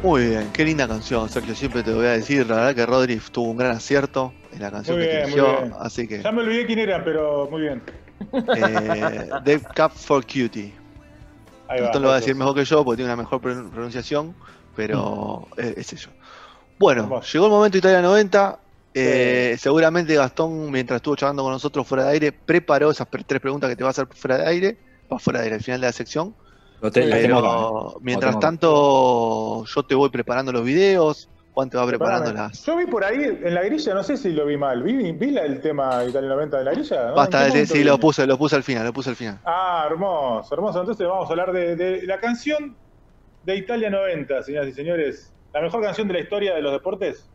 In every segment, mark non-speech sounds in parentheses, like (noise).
Muy bien, qué linda canción, Sergio. Siempre te voy a decir, la verdad que Rodri tuvo un gran acierto en la canción Muy que bien, eligió, muy bien. así que Ya me olvidé quién era, pero muy bien. eh, Dave Cup for Cutie. Ahí va. Gastón lo va a decir mejor que yo porque tiene una mejor pron- pronunciación, pero eh, es eso. Bueno, llegó el momento Italia 90. eh, Seguramente Gastón, mientras estuvo charlando con nosotros fuera de aire, preparó esas tres preguntas que te va a hacer fuera de aire, va fuera de aire al final de la sección. Lo te- lo tengo acá, Pero mientras Lo tengo acá. tanto, yo te voy preparando los videos, Juan te va preparando las. Yo vi por ahí en la grilla, no sé si lo vi mal. ¿Vi, vi la- el tema Italia 90 de la grilla? ¿no? Basta, ¿En qué sí, vi? lo puse, lo puse al final, lo puse al final. Ah, hermoso, hermoso. Entonces vamos a hablar de, de la canción de Italia 90, señoras y señores. La mejor canción de la historia de los deportes.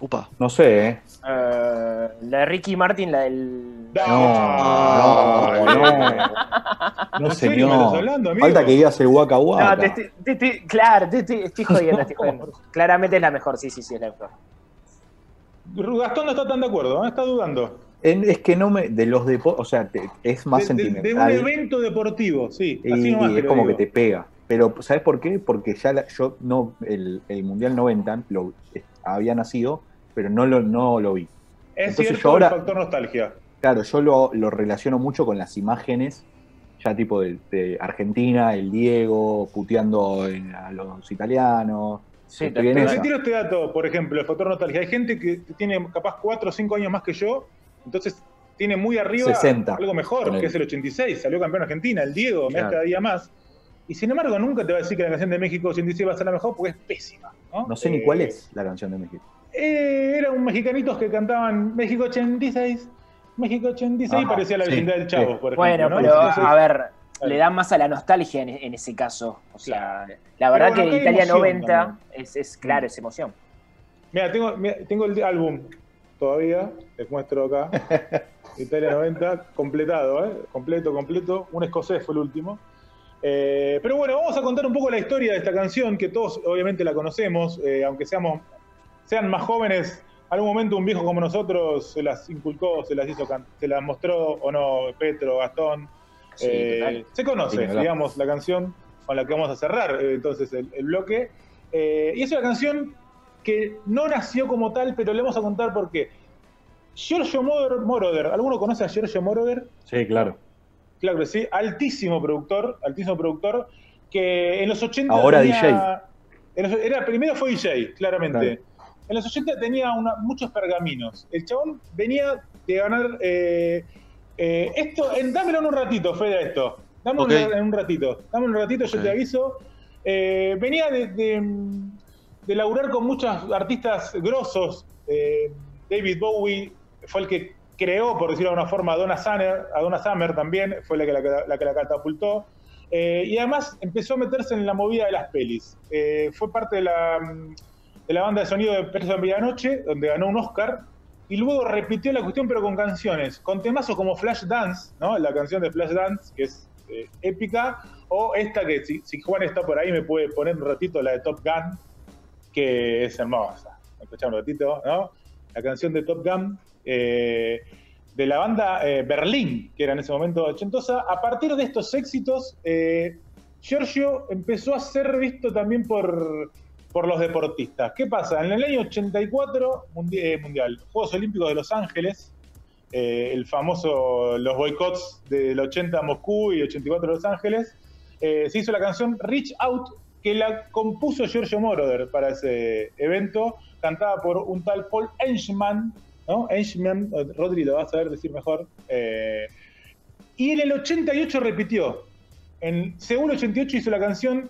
Upa. No sé, ¿eh? Eh, la de Ricky Martin, la del. No, no, no. (laughs) No, ¿En serio me estás señor. hablando, amigo? Falta que digas el Waka No, Waka. te estoy, te estoy- claro, te estoy, estoy jodiendo, (laughs) estoy jodiendo. Claramente es la mejor, sí, sí, sí, es la mejor. Gastón no está tan de acuerdo, ¿eh? está dudando. En- es que no me. De los deportes. O sea, te- es más de, de- sentimental. de un evento deportivo, sí. Así y nomás es como digo. que te pega. Pero, ¿sabes por qué? Porque ya la- yo no. El, el Mundial 90 lo, eh, había nacido, pero no lo, no lo vi. Es Entonces cierto yo ahora- el factor nostalgia. Claro, yo lo, lo relaciono mucho con las imágenes, ya tipo de, de Argentina, el Diego, puteando en- a los italianos. Sí, Pero esa. te tiro este dato, por ejemplo, el factor nostalgia. Hay gente que tiene capaz 4 o 5 años más que yo, entonces tiene muy arriba 60, algo mejor, que es el 86, salió campeón Argentina, el Diego, me Claro. cada día más. Y sin embargo, nunca te va a decir que la canción de México 86 va a ser la mejor porque es pésima. No, No sé ni Eh, cuál es la canción de México. Eh, eran mexicanitos que cantaban México 86, México 86, Ajá, parecía la sí, vecindad del Chavo, sí. por ejemplo. Bueno, ¿no? pero Entonces, a ver, le da más a la nostalgia en, en ese caso. O sea, la verdad bueno, que Italia emoción 90 también. es, es claro, es emoción. Mira, tengo, tengo el álbum todavía, les muestro acá. (laughs) Italia 90, completado, ¿eh? Completo, completo. Un escocés fue el último. Eh, pero bueno, vamos a contar un poco la historia de esta canción, que todos obviamente la conocemos, eh, aunque seamos, sean más jóvenes. Algún momento un viejo como nosotros se las inculcó, se las hizo, se las mostró o no, Petro, Gastón. Sí, Eh, se conoce, Sí, digamos, la canción con la que vamos a cerrar eh, entonces el, el bloque. Eh, y es una canción que no nació como tal, pero le vamos a contar por qué. Giorgio Moroder, ¿alguno conoce a Giorgio Moroder? Sí, claro. Claro que sí, altísimo productor, altísimo productor, que en los 80 Ahora tenía- en los- era, primero fue DJ, claramente. Claro. En los 80 tenía una- muchos pergaminos. El chabón venía de ganar eh, eh, esto, en, dámelo en un ratito, Fede, esto. Dámelo en un ratito, dámelo en un ratito, yo te aviso. Eh, venía de, de, de laburar con muchos artistas grosos. David Bowie fue el que creó, por decirlo de alguna forma, a Donna Summer, a Donna Summer también, fue la que la, la que la catapultó. Y además empezó a meterse en la movida de las pelis. Fue parte de la, de la banda de sonido de Perros en Medianoche, donde ganó un Oscar. Y luego repitió la cuestión, pero con canciones, con temazos como Flash Dance, ¿no? La canción de Flash Dance, que es eh, épica, o esta que si, si Juan está por ahí me puede poner un ratito, la de Top Gun, que es hermosa. Escuchar un ratito, ¿no? La canción de Top Gun, eh, de la banda eh, Berlín, que era en ese momento ochentosa. A partir de estos éxitos, eh, Giorgio empezó a ser visto también por, por los deportistas. ¿Qué pasa? En el año 84, mundi- eh, Mundial, Juegos Olímpicos de Los Ángeles, eh, el famoso, los boicots del 80 a Moscú y 84 a Los Ángeles, eh, se hizo la canción Reach Out, que la compuso Giorgio Moroder para ese evento, cantada por un tal Paul Enchman, ¿no? Enchman, Rodri lo va a saber decir mejor. y en el 88 repitió. En Seúl 88 hizo la canción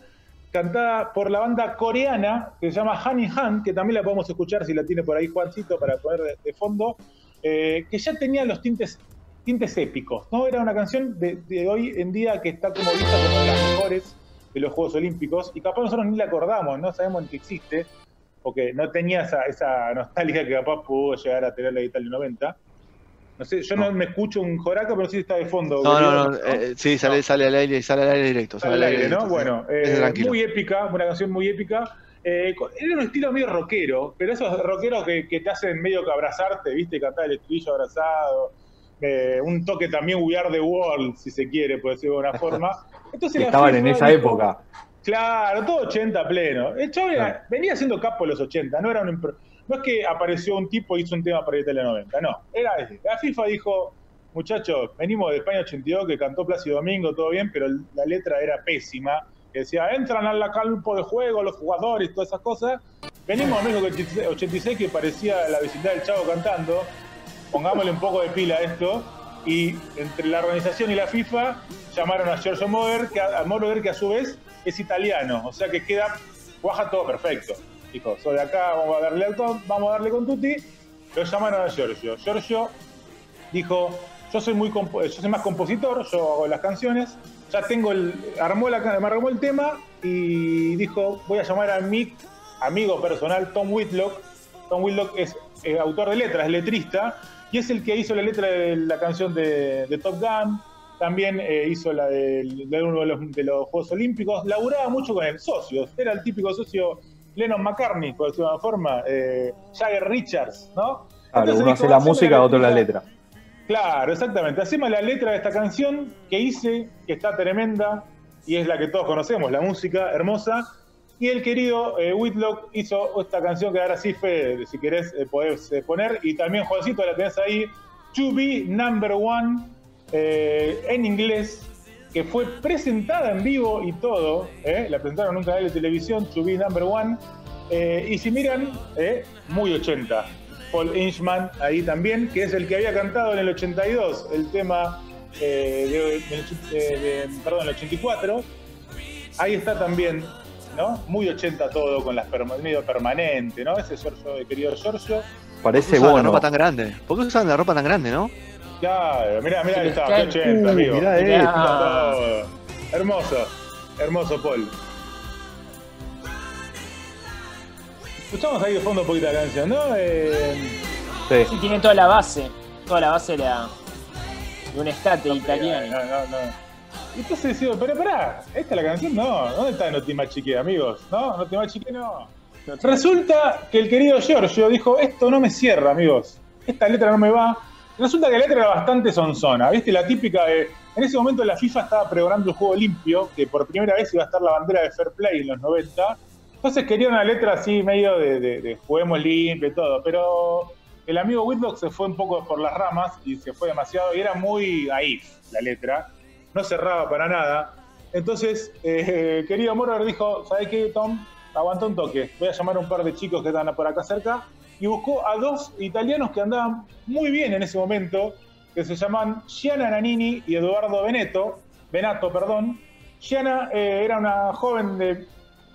cantada por la banda coreana que se llama Honey Han, que también la podemos escuchar si la tiene por ahí Juancito para poner de, de fondo, eh, que ya tenía los tintes, tintes épicos, ¿no? Era una canción de, hoy en día que está como vista como de las mejores de los Juegos Olímpicos y capaz nosotros ni la acordamos, no sabemos ni que existe, porque no tenía esa, esa nostalgia que capaz pudo llegar a tener la de Italia 90. No sé, yo no, me escucho un joraca, pero sí está de fondo. No, no, no, eh, sí, sale, sale al aire, sale al aire directo. Sale al aire, ¿no? directo, Bueno, sí. eh, muy épica, una canción muy épica. Eh, era un estilo medio rockero, pero esos rockeros que, que te hacen medio que abrazarte, ¿viste? Cantar el estribillo abrazado. eh, un toque también We Are the World, si se quiere, por decirlo de alguna forma. (laughs) Entonces estaban en esa dijo- época. Claro, todo 80 pleno. El chavo era- venía siendo capo en los 80, no era un impro- no es que apareció un tipo y hizo un tema para Italia 90, no. Era ese. La FIFA dijo, muchachos, venimos de España 82 que cantó Plácido Domingo, todo bien, pero la letra era pésima. Que decía, entran al campo de juego los jugadores, todas esas cosas. Venimos de México 86, 86 que parecía la vecindad del chavo cantando. Pongámosle un poco de pila a esto. Y entre la organización y la FIFA llamaron a Giorgio Moroder, que a, a Moroder, que a su vez es italiano, o sea que queda, cuaja todo perfecto. Dijo, soy de acá, vamos a darle al con- vamos a darle con Tutti. Lo llamaron a Giorgio. Giorgio dijo, yo soy muy yo soy más compositor, yo hago las canciones, ya tengo el, armó la, me armó el tema y dijo, voy a llamar a mi amigo personal Tom Whitlock. Tom Whitlock es eh, autor de letras, es letrista, y es el que hizo la letra de la canción de, de Top Gun, también eh, hizo la del- de, uno de los, de los Juegos Olímpicos, laburaba mucho con el socio, era el típico socio Lennon McCartney, por decirlo de alguna forma, eh, Jagger Richards, ¿no? Claro, Entonces uno dijo, hace la "Haceme música, otro la letrita". letra. Claro, exactamente. Hacemos la letra de esta canción que hice, que está tremenda, y es la que todos conocemos, la música hermosa. Y el querido eh, Whitlock hizo esta canción que ahora sí, Fede, si querés, eh, podés eh, poner. Y también, Juancito, la tenés ahí, To Be Number One, en inglés, que fue presentada en vivo y todo. eh, La presentaron en un canal de televisión, To Be Number One. Eh, y si miran, eh, muy 80. Paul Inchman ahí también, que es el que había cantado en el 82 el tema eh, de- de- de- perdón, el 84. Ahí está también, ¿no? Muy 80 todo, con las perma- medio permanente, ¿no? Ese Giorgio, el querido Giorgio. Parece usan la ropa tan grande? ¿Por qué usan la ropa tan grande, no? Claro, mirá, mirá, ahí está, qué 80, Uh, amigo. mirá Mirá esto. todo. Hermoso, hermoso Paul. Escuchamos ahí de fondo un poquito la canción, ¿no? Eh, Sí. Sí, tienen toda la base. Toda la base de, la, de un estate italiano. No, no, no. Y entonces digo, pero pará, ¿esta es la canción? No, ¿dónde está No te machique, amigos? No, no te machique, no. Resulta que el querido Giorgio dijo, esto no me cierra, amigos. Esta letra no me va. Resulta que la letra era bastante sonzona, ¿viste? La típica de... En ese momento la FIFA estaba pregonando el juego limpio, que por primera vez iba a estar la bandera de Fair Play en los 90. Entonces quería una letra así medio de, de- juguemos limpio y todo, pero el amigo Whitlock se fue un poco por las ramas y se fue demasiado y era muy ahí la letra, no cerraba para nada. Entonces, eh, querido Morer dijo, ¿sabes qué, Tom? Aguanta un toque, voy a llamar a un par de chicos que están por acá cerca y buscó a dos italianos que andaban muy bien en ese momento, que se llaman Gianna Nannini y Eduardo Veneto, Venato, perdón. Gianna eh, era una joven de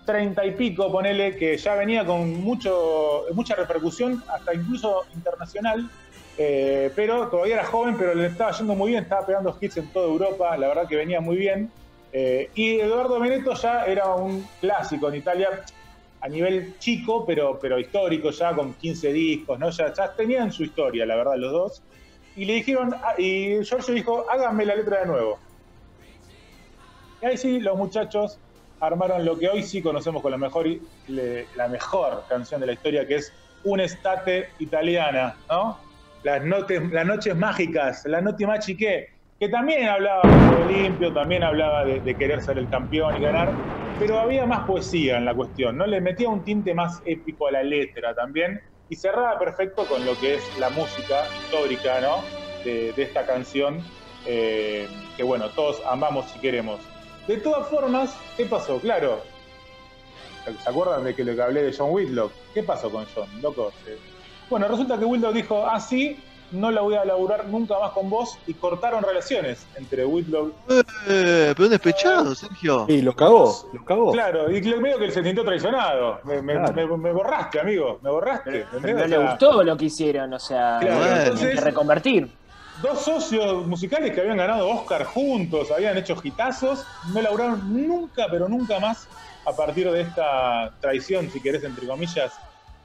treinta y pico, ponele, que ya venía con mucho, mucha repercusión, hasta incluso internacional, eh, pero todavía era joven, pero le estaba yendo muy bien, estaba pegando hits en toda Europa, la verdad que venía muy bien. Eh, y Eduardo Veneto ya era un clásico en Italia, a nivel chico, pero, pero histórico, ya con 15 discos, ¿no? Ya, tenían su historia, la verdad, los dos. Y le dijeron, ah, y Giorgio dijo, háganme la letra de nuevo. Y ahí sí, los muchachos armaron lo que hoy sí conocemos con la mejor, la mejor canción de la historia, que es Un'estate italiana, ¿no? Las, notes, las noches mágicas, la noche machiqué, que también hablaba de limpio, también hablaba de querer ser el campeón y ganar, pero había más poesía en la cuestión, ¿no? Le metía un tinte más épico a la letra también, y cerraba perfecto con lo que es la música histórica, ¿no? De, esta canción, eh, que bueno, todos amamos y queremos. De todas formas, ¿qué pasó? Claro, ¿se acuerdan de que lo que hablé de John Whitlock? ¿Qué pasó con John, loco? Eh, Bueno, resulta que Whitlock dijo, ah, sí, no la voy a laburar nunca más con vos, y cortaron relaciones entre Whitlock. Eh, pero un despechado, Sergio. Y lo cagó, lo cagó. Claro, y medio que él se sintió traicionado. Me, me- Claro. me- me borraste, amigo, me borraste. Pero no O le gustó lo que hicieron, o sea, Claro, entonces- que reconvertir. dos socios musicales que habían ganado Oscar juntos, habían hecho hitazos, no laburaron nunca, pero nunca más a partir de esta traición, si querés, entre comillas,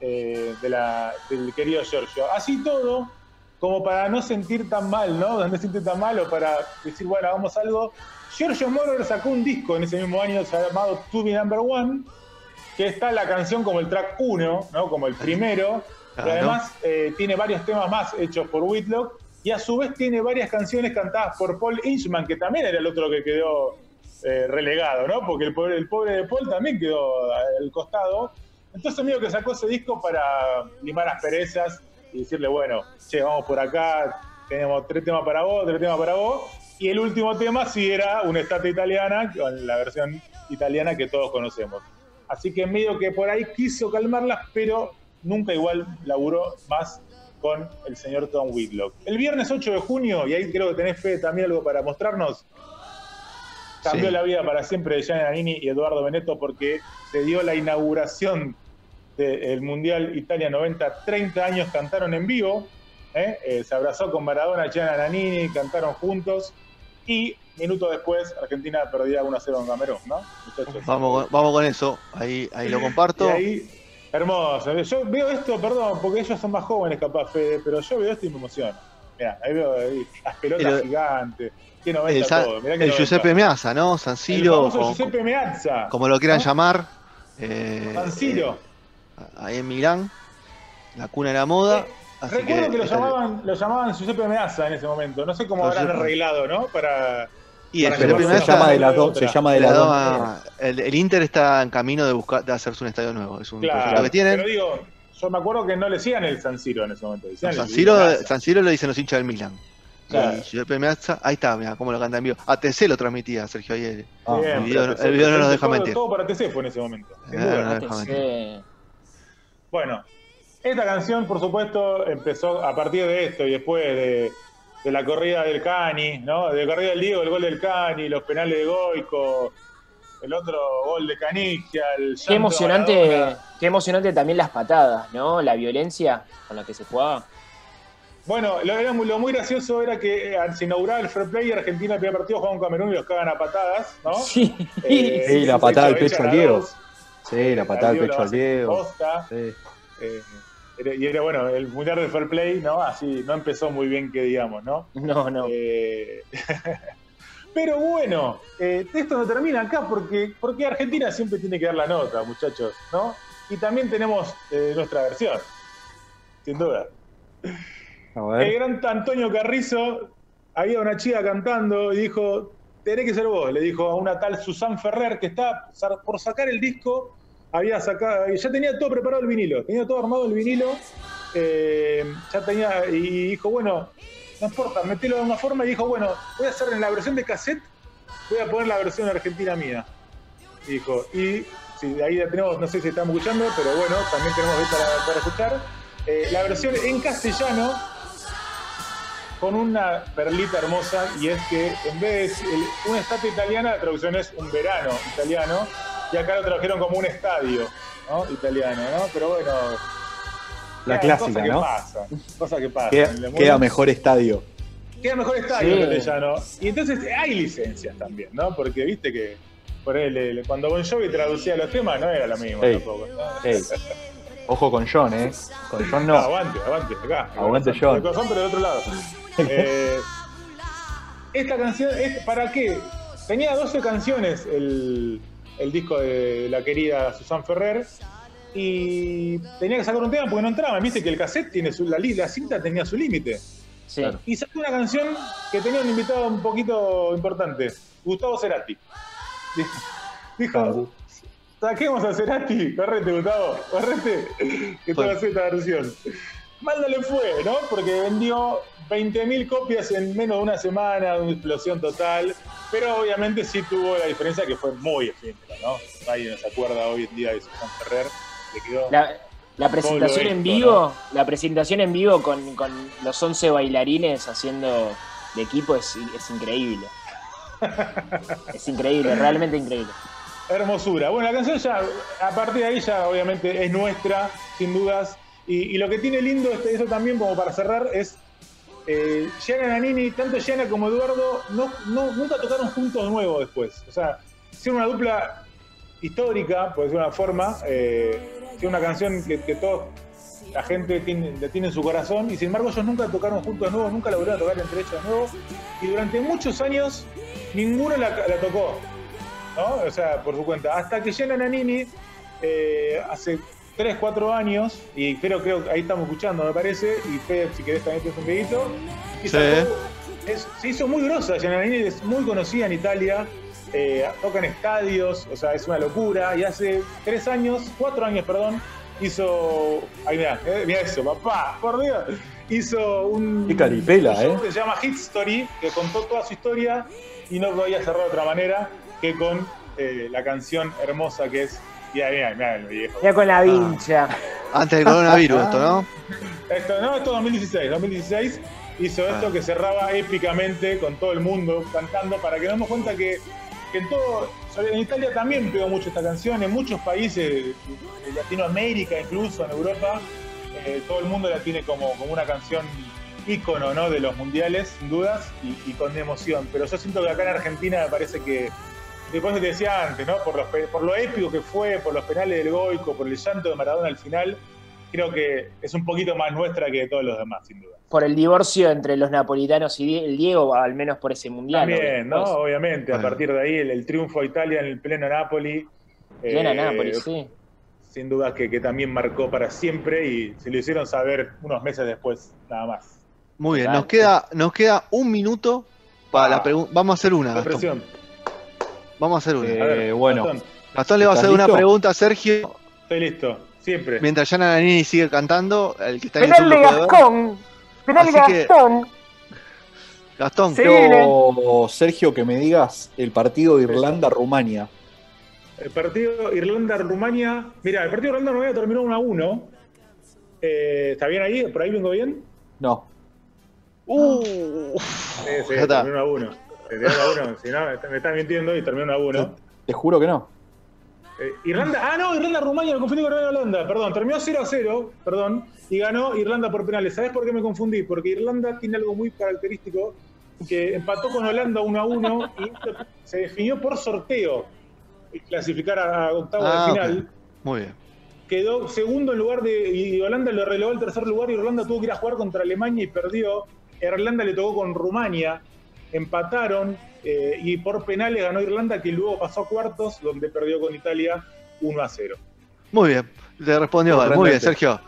eh, de la, del querido Giorgio. Así todo, como para no sentir tan mal, ¿no? (laughs) No sentir tan mal o para decir, bueno, hagamos algo. Giorgio Moroder sacó un disco en ese mismo año llamado To Be Number One, que está la canción como el track 1, ¿no? Como el primero, Claro. además eh, tiene varios temas más hechos por Whitlock, y a su vez tiene varias canciones cantadas por Paul Inchman, que también era el otro que quedó eh, relegado, ¿no? Porque el pobre, el pobre de Paul también quedó al costado. Entonces medio que sacó ese disco para limar asperezas y decirle, bueno, che, vamos por acá, tenemos tres temas para vos, tres temas para vos. Y el último tema sí era una estatua italiana, con la versión italiana que todos conocemos. Así que medio que por ahí quiso calmarlas, pero nunca igual laburó más con el señor Tom Whitlock. El viernes 8 de junio, y ahí creo que tenés fe también algo para mostrarnos, cambió Sí. la vida para siempre de Gianni Nannini y Eduardo Benetto porque se dio la inauguración del Mundial Italia 90, 30 años cantaron en vivo, ¿eh? Eh, se abrazó con Maradona, Gianni Nannini, cantaron juntos y minutos después Argentina perdía 1-0 en Camerún, ¿no? Muchachos. Vamos, con- vamos con eso. Ahí, ahí lo comparto. Y ahí, hermoso. Yo veo esto, perdón, porque ellos son más jóvenes capaz, Fede, pero yo veo esto y me emociono. Mirá, ahí veo ahí, las pelotas El- gigantes. Qué 90 El, todo. Mirá qué el 90. Giuseppe Meazza, ¿no? San El Siro, famoso como, Giuseppe Meazza. como lo quieran ¿no? llamar. eh, San Siro. eh, en Milán. La cuna de la moda. así Recuerdo que, lo, esta- llamaban, lo llamaban Giuseppe Meazza en ese momento. No sé cómo habrán arreglado, ¿no? Para. Y el para que se Meazza- llama de las la dos, se llama de la las dos. el, el Inter está en camino de buscar de hacerse un estadio nuevo. Es un proyecto Claro, que tienen. pero digo, yo me acuerdo que no le decían el San Siro en ese momento. decían San el Siro. San Siro lo dicen los hinchas del Milan. Claro. Y Giuseppe Meazza, ahí está, mira cómo lo canta en vivo. ATC lo transmitía Sergio ayer. Ah, el video no- el video no nos deja mentir. Todo para TC fue en ese momento. sin Eh, duda. no deja mentir. Bueno, esta canción, por supuesto, empezó a partir de esto y después de, de la corrida del Cani, ¿no? De la corrida del Diego, el gol del Cani, los penales de Goico, el otro gol de Canigia, el Qué emocionante, Maradona. qué emocionante también las patadas, ¿no? La violencia con la que se jugaba. Bueno, lo, era lo muy gracioso era que eh, se inauguraba el Fair Play Argentina el primer partido jugaba con Camerún y los cagan a patadas, ¿no? Sí. Eh, Sí, la patada al hecha- pecho al a Diego. dos, Sí, la patada al pecho al Diego. Sí. Eh, y era bueno, el mundial de Fair Play, ¿no? Así no empezó muy bien que digamos, ¿no? No, no. Eh, (laughs) pero bueno, eh, esto no termina acá porque, porque Argentina siempre tiene que dar la nota, muchachos, ¿no? Y también tenemos eh, nuestra versión, sin duda. A El gran Antonio Carrizo, había una chica cantando y dijo, tenés que ser vos, le dijo a una tal Susan Ferrer que está por sacar el disco, había sacado, ya tenía todo preparado el vinilo, tenía todo armado el vinilo, eh, ya tenía, y dijo, bueno, no importa, metelo de una forma y dijo, bueno, voy a hacer en la versión de cassette, voy a poner la versión argentina mía. Dijo, y sí, ahí la tenemos, no sé si estamos escuchando, pero bueno, también tenemos ahí para, para escuchar. Eh, la versión en castellano, con una perlita hermosa, y es que en vez de el- una estatua italiana, la traducción es un verano italiano, y acá lo trajeron como un estadio ¿no? italiano, ¿no? Pero bueno. La clásica, cosas que ¿no? que pasan. Queda, En el queda mejor estadio. queda mejor estadio Sí. castellano. Y entonces hay licencias también, ¿no? Porque viste que por él, el- cuando Bon Jovi traducía los temas no era lo mismo tampoco. Ojo con John, ¿eh? Con John No, no. aguante, aguante, acá. Aguante, De John. corazón, pero del otro lado. Eh, esta canción, es, ¿para qué? Tenía 12 canciones el, el disco de la querida Susan Ferrer y tenía que sacar un tema porque no entraba. Viste que el cassette tiene su, la, la cinta tenía su límite. Sí. Y sacó una canción que tenía un invitado un poquito importante, Gustavo Cerati. Dijo, dijo saquemos a Cerati, correte Gustavo, correte, que te va a hacer esta versión. Mal no le fue, ¿no? Porque vendió 20.000 copias en menos de una semana, una explosión total, pero obviamente sí tuvo la diferencia que fue muy efímera, ¿no? Nadie nos acuerda hoy en día de Susan Ferrer, le quedó... La, la presentación en vivo, la presentación en vivo con, con los 11 bailarines haciendo de equipo es, es increíble. (laughs) Es increíble, realmente increíble. Hermosura. Bueno, la canción ya, a partir de ahí ya obviamente es nuestra, sin dudas. Y, lo que tiene lindo este, eso también, como para cerrar, es eh, Nannini, tanto Gianna como Eduardo, no, nunca tocaron juntos nuevo después. O sea, hicieron una dupla histórica, por decirlo de una forma. Eh, una canción que, toda la gente tiene, tiene en su corazón, y sin embargo ellos nunca tocaron juntos de nuevo, nunca la volvieron a tocar entre ellos de nuevo. Y durante muchos años ninguno la, la tocó, ¿no? O sea, por su cuenta. Hasta que Gianna Nannini, eh, hace 3, 4 años, y creo, creo que ahí estamos escuchando, me parece, y Fede, si querés también te un pedito, y Sí. sacó- es- se hizo muy grosa, es muy conocida en Italia, eh, toca en estadios, o sea, es una locura, y hace 3 años, 4 años, perdón, hizo, ahí mirá, eh, mirá eso, papá, por Dios, hizo un... Qué caripela, un show eh. que se llama Hit Story, que contó toda su historia y no podía cerrar de otra manera que con eh, la canción hermosa que es. Mira, mira, mira el viejo. Ya con la vincha. Antes del coronavirus, esto, ¿no? Esto, no, esto es 2016. 2016 hizo esto Ah. que cerraba épicamente con todo el mundo cantando para que nos demos cuenta que, que en todo. En Italia también pegó mucho esta canción, en muchos países de Latinoamérica, incluso en Europa, eh, todo el mundo la tiene como, como una canción ícono ¿no? de los mundiales, sin dudas, y, y con emoción. Pero yo siento que acá en Argentina me parece que, después te decía antes, ¿no? por, los por lo épico que fue, por los penales del Goico, por el llanto de Maradona al final, creo que es un poquito más nuestra que de todos los demás, sin duda. Por el divorcio entre los napolitanos y el Diego, al menos por ese mundial. También, ¿no? Obviamente, a partir de ahí el, el triunfo a Italia en el pleno Napoli. Plena eh, Nápoles, sí. Sin duda que, que también marcó para siempre y se lo hicieron saber unos meses después, nada más. Muy bien, nos queda, nos queda un minuto para Ah. la pregunta. Vamos a hacer una, La Gastón. presión. Vamos a hacer una. Eh, A ver, bueno. Gastón, Gastón le va a hacer ¿estás una pregunta a Sergio estoy listo, siempre. mientras Yana Nanini sigue cantando. El que está en ver. Gastón. Penal de Así que- Gastón. Gastón, Sí. Quiero, Sergio, que me digas el partido Irlanda-Rumania. El partido Irlanda-Rumania. Mira, el partido Irlanda-Rumania terminó 1 a 1. Eh, ¿Está bien ahí? ¿Por ahí vengo bien? No. Uh, Sí, sí, terminó 1 a 1. Terminó 1 a 1. Si no, me está mintiendo y terminó 1 a 1. Te juro que no. Eh, Irlanda, ah, no, Irlanda-Rumania, me confundí con Irlanda-Holanda, perdón, terminó 0 a 0, perdón, y ganó Irlanda por penales. ¿Sabes por qué me confundí? Porque Irlanda tiene algo muy característico, que empató con Holanda 1 a 1 y se definió por sorteo y clasificar a, Ah, de ok. final. muy bien. Quedó segundo en lugar de. Y Holanda lo relevó al tercer lugar y Irlanda tuvo que ir a jugar contra Alemania y perdió. Irlanda le tocó con Rumania, empataron eh, y por penales ganó Irlanda, que luego pasó a cuartos, donde perdió con Italia 1 a 0. Muy bien. Te respondió Val. Muy bien. Sergio.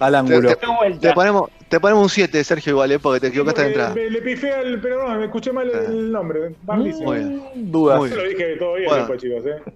Al ángulo. Te- vuelta. Te ponemos, te ponemos un 7, Sergio, igual, eh, porque te equivocaste de entrada. Me, le pifé al. Pero no, me escuché mal el nombre. Malísimo. Muy bien. Dudas. Muy Yo lo dije todo bien Bueno. después, chicos. ¿eh?